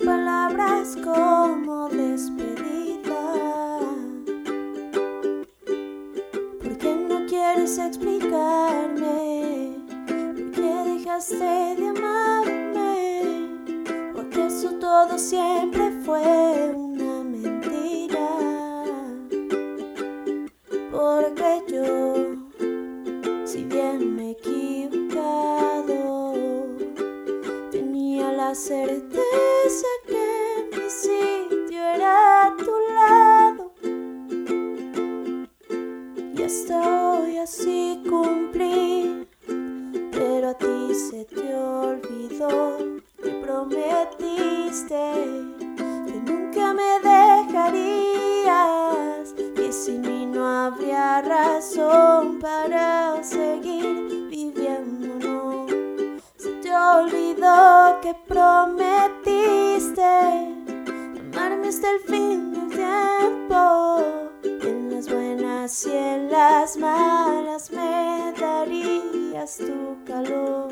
palabras como despedida. ¿Por qué no quieres explicarme? ¿Por qué dejaste de amarme? Porque eso todo siempre fue un certeza que mi sitio era a tu lado. Y hasta hoy así cumplí, pero a ti se te olvidó y prometiste que nunca me dejarías y sin mí no habría razón para seguir viviendo. No, se te olvidó que prometiste amarme hasta el fin del tiempo. En las buenas y en las malas me darías tu calor.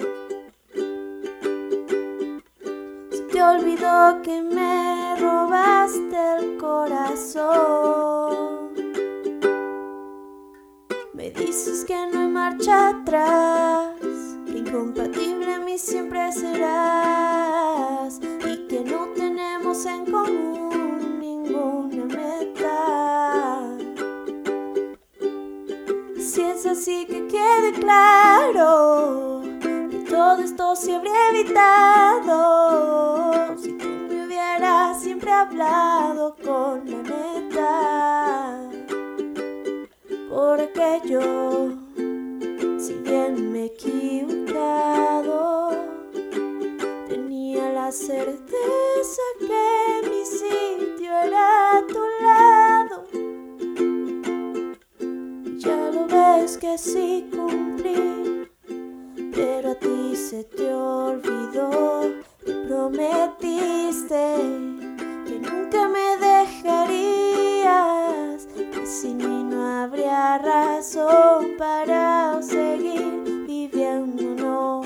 Se te olvidó que me robaste el corazón. Me dices que no hay marcha atrás, que incompatible a mí siempre serás y que no tenemos en común ninguna meta. Si es así que quede claro que todo esto se habría evitado si tú me hubieras siempre hablado con la neta. Porque yo, que sí cumplí, pero a ti se te olvidó y prometiste que nunca me dejarías, que sin mí no habría razón para seguir viviendo. No,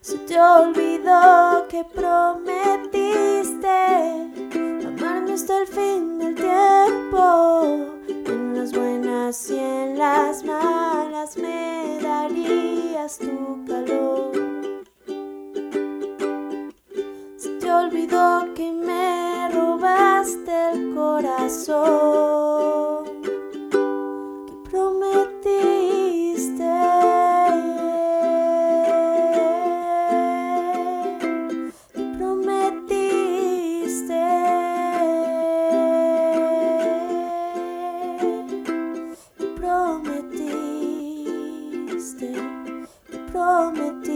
se te olvidó que prometiste tu calor. Se te olvidó que me robaste el corazón que prometiste. Que prometiste que Prometiste. prometeu.